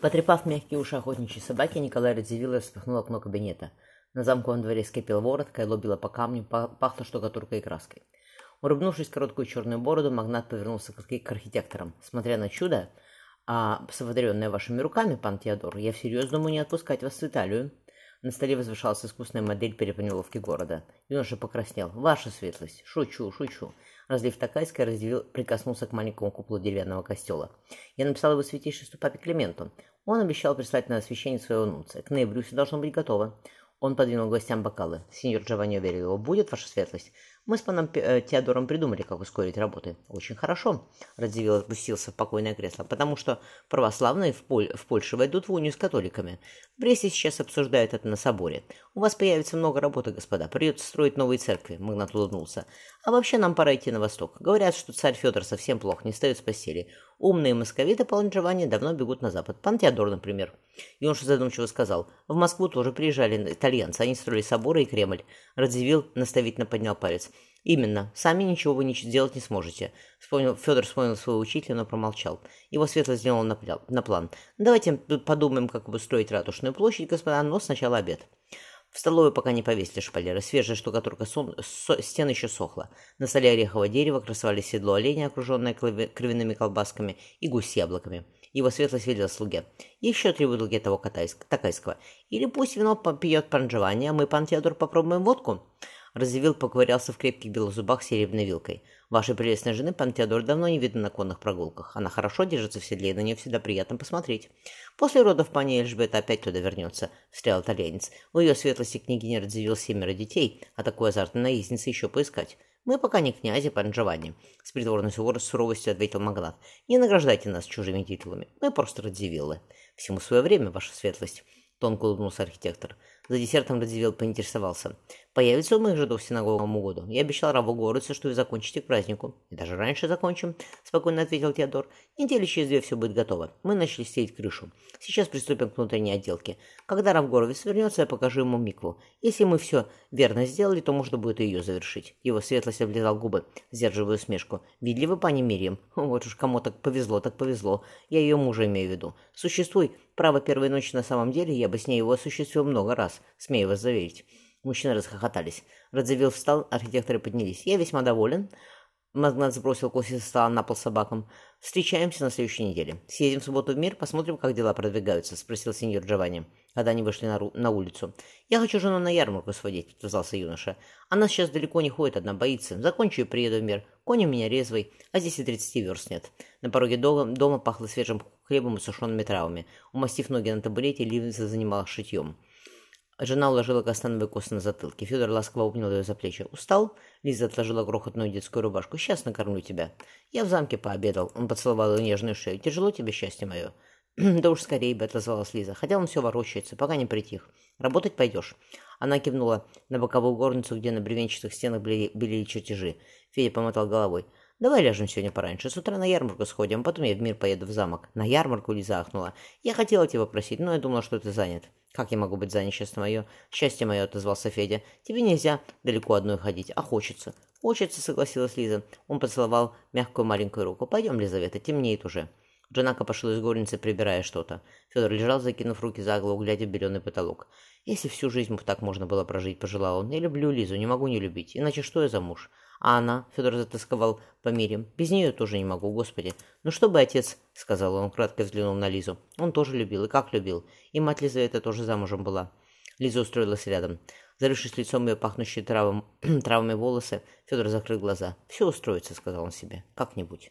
Потрепав мягкие уши охотничьей собаки, Николай Радзивилл распахнул окно кабинета. На замковом дворе скрипел ворот, кайло било по камню, пахло штукатуркой и краской. Урубнувшись короткую черную бороду, магнат повернулся к архитекторам. Смотря на чудо, а сотворенное вашими руками, пан Теодор, я всерьез думаю не отпускать вас в Италию. На столе возвышалась искусная модель перепланировки города. Юноша покраснел. «Ваша светлость! Шучу, шучу!» Разлив Такайская, разделил, прикоснулся к маленькому куполу деревянного костела. «Я написал его святейшеству папе Клименту. Он обещал прислать на освящение своего нунция. К ноябрю все должно быть готово. Он подвинул гостям бокалы. Сеньор Джованни уверил его. «Будет, ваша светлость?» «Мы с паном э, Теодором придумали, как ускорить работы». «Очень хорошо», — Радзивилл опустился в покойное кресло, «потому что православные в, Поль в Польше войдут в унию с католиками. В Бресте сейчас обсуждают это на соборе. У вас появится много работы, господа. Придется строить новые церкви», — Магнат улыбнулся. «А вообще нам пора идти на восток. Говорят, что царь Федор совсем плохо, не встает с постели. Умные московиты по Джованни давно бегут на запад. Пан Теодор, например. Юноша задумчиво сказал. В Москву тоже приезжали итальянцы. Они строили соборы и Кремль. Радзивилл наставительно поднял палец. «Именно. Сами ничего вы не сделать не сможете». Вспомнил, Федор вспомнил своего учителя, но промолчал. Его светлость сделал на, план. «Давайте подумаем, как устроить ратушную площадь, господа, но сначала обед». В столовой пока не повесили шпалеры. Свежая штукатурка сон, со, стен еще сохла. На столе орехового дерева красовали седло оленя, окруженное кровяными колбасками, и гусь с яблоками. Его светлость велела слуге. Еще три бутылки того такайского. Или пусть вино пьет пан Джованни, а мы, пан Теодор, попробуем водку. Разъявил, поковырялся в крепких белых зубах серебряной вилкой. Вашей прелестной жены пан Теодор давно не видно на конных прогулках. Она хорошо держится в седле, и на нее всегда приятно посмотреть. После родов пани Эльжбета опять туда вернется, встрял итальянец. У ее светлости княгиня разъявил семеро детей, а такой азартной наездницы еще поискать. «Мы пока не князи, пан Джованни», — с притворной суровостью ответил Магнат. «Не награждайте нас чужими титулами. Мы просто радзивиллы. Всему свое время, ваша светлость», — тонко улыбнулся архитектор. За десертом Радзивилл поинтересовался. «Появится у моих жидов синагога к Новому году. Я обещал рабу Горыцу, что вы закончите к празднику. И даже раньше закончим», — спокойно ответил Теодор. «Недели через две все будет готово. Мы начали стелить крышу. Сейчас приступим к внутренней отделке. Когда раб Горовец вернется, я покажу ему микву. Если мы все верно сделали, то можно будет ее завершить». Его светлость облизал губы, сдерживая усмешку. «Видели вы, пани Мирием? Вот уж кому так повезло, так повезло. Я ее мужа имею в виду. Существуй право первой ночи на самом деле, я бы с ней его осуществил много раз, смею вас заверить. Мужчины расхохотались. Радзивилл встал, архитекторы поднялись. «Я весьма доволен». Магнат сбросил коси со стола на пол собакам. «Встречаемся на следующей неделе. Съездим в субботу в мир, посмотрим, как дела продвигаются», — спросил сеньор Джованни, когда они вышли на, на улицу. «Я хочу жену на ярмарку сводить», — отвязался юноша. «Она сейчас далеко не ходит, одна боится. Закончу и приеду в мир. Конь у меня резвый, а здесь и тридцати верст нет». На пороге дома, дома пахло свежим хлебом и сушеными травами. Умастив ноги на табурете, Ливница занималась шитьем. Жена уложила кастановые косы на затылке. Федор ласково обнял ее за плечи. «Устал?» Лиза отложила крохотную детскую рубашку. «Сейчас накормлю тебя». «Я в замке пообедал». Он поцеловал ее нежную шею. «Тяжело тебе, счастье мое?» «Да уж скорее бы», — отозвалась Лиза. «Хотя он все ворочается, пока не притих. Работать пойдешь?» Она кивнула на боковую горницу, где на бревенчатых стенах белели чертежи. Федя помотал головой. «Давай ляжем сегодня пораньше. С утра на ярмарку сходим, потом я в мир поеду в замок». «На ярмарку?» — Лиза ахнула. «Я хотела тебя просить, но я думала, что ты занят». «Как я могу быть занят, счастье мое?» «Счастье мое», — отозвался Федя. «Тебе нельзя далеко одной ходить, а хочется». «Хочется», — согласилась Лиза. Он поцеловал мягкую маленькую руку. «Пойдем, Лизавета, темнеет уже». Жена копошила из горницы, прибирая что-то. Федор лежал, закинув руки за голову, глядя в беленый потолок. «Если всю жизнь так можно было прожить», — пожелал он. «Я люблю Лизу, не могу не любить. Иначе что я за муж?» А она, Федор затасковал по мире. Без нее тоже не могу, господи. Ну что бы отец, сказал он, кратко взглянул на Лизу. Он тоже любил, и как любил. И мать Лизавета тоже замужем была. Лиза устроилась рядом. Зарывшись лицом ее пахнущие травом, травами волосы, Федор закрыл глаза. «Все устроится», — сказал он себе. «Как-нибудь».